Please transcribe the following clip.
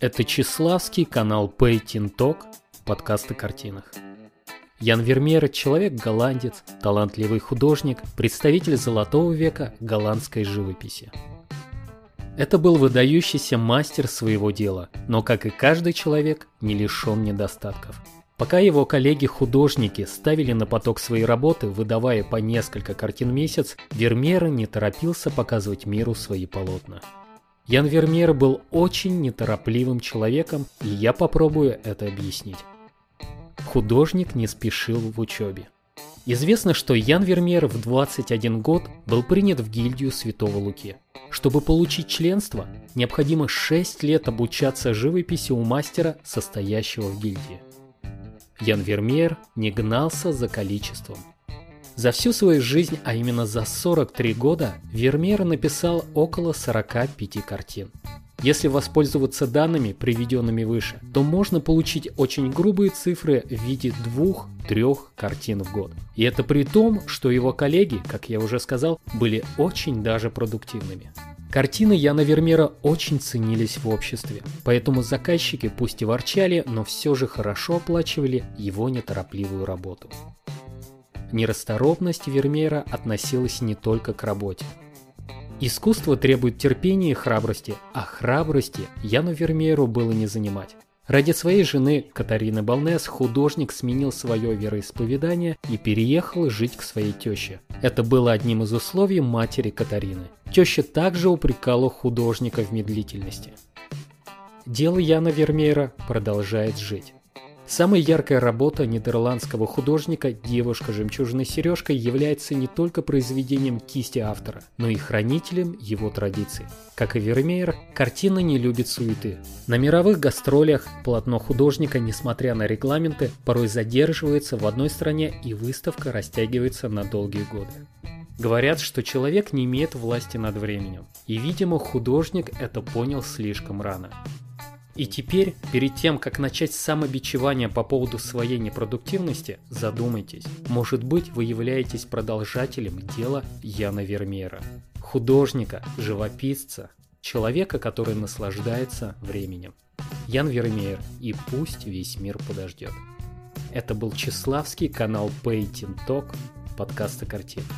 Это Чеславский канал Painting Talk, подкаст о картинах. Ян Вермеер – человек-голландец, талантливый художник, представитель золотого века голландской живописи. Это был выдающийся мастер своего дела, но, как и каждый человек, не лишен недостатков. Пока его коллеги-художники ставили на поток свои работы, выдавая по несколько картин в месяц, Вермеер не торопился показывать миру свои полотна. Ян Вермеер был очень неторопливым человеком, и я попробую это объяснить. Художник не спешил в учебе. Известно, что Ян Вермеер в 21 год был принят в гильдию Святого Луки. Чтобы получить членство, необходимо 6 лет обучаться живописи у мастера, состоящего в гильдии. Ян Вермеер не гнался за количеством. За всю свою жизнь, а именно за 43 года, Вермеер написал около 45 картин. Если воспользоваться данными, приведенными выше, то можно получить очень грубые цифры в виде двух-трех картин в год. И это при том, что его коллеги, как я уже сказал, были очень даже продуктивными. Картины Яна Вермеера очень ценились в обществе, поэтому заказчики пусть и ворчали, но все же хорошо оплачивали его неторопливую работу. Нерасторопность Вермеера относилась не только к работе. Искусство требует терпения и храбрости, а храбрости Яну Вермееру было не занимать. Ради своей жены Катарины Балнес художник сменил свое вероисповедание и переехал жить к своей теще. Это было одним из условий матери Катарины. Теща также упрекала художника в медлительности. Дело Яна Вермеера продолжает жить. Самой яркой работа нидерландского художника «Девушка жемчужной сережкой» является не только произведением кисти автора, но и хранителем его традиций. Как и Вермеер, картина не любит суеты. На мировых гастролях полотно художника, несмотря на регламенты, порой задерживается в одной стране и выставка растягивается на долгие годы. Говорят, что человек не имеет власти над временем. И, видимо, художник это понял слишком рано. И теперь, перед тем, как начать самобичевание по поводу своей непродуктивности, задумайтесь, может быть вы являетесь продолжателем дела Яна Вермеера, художника, живописца, человека, который наслаждается временем. Ян Вермеер и пусть весь мир подождет. Это был Чеславский канал Painting Talk, подкаста картинок.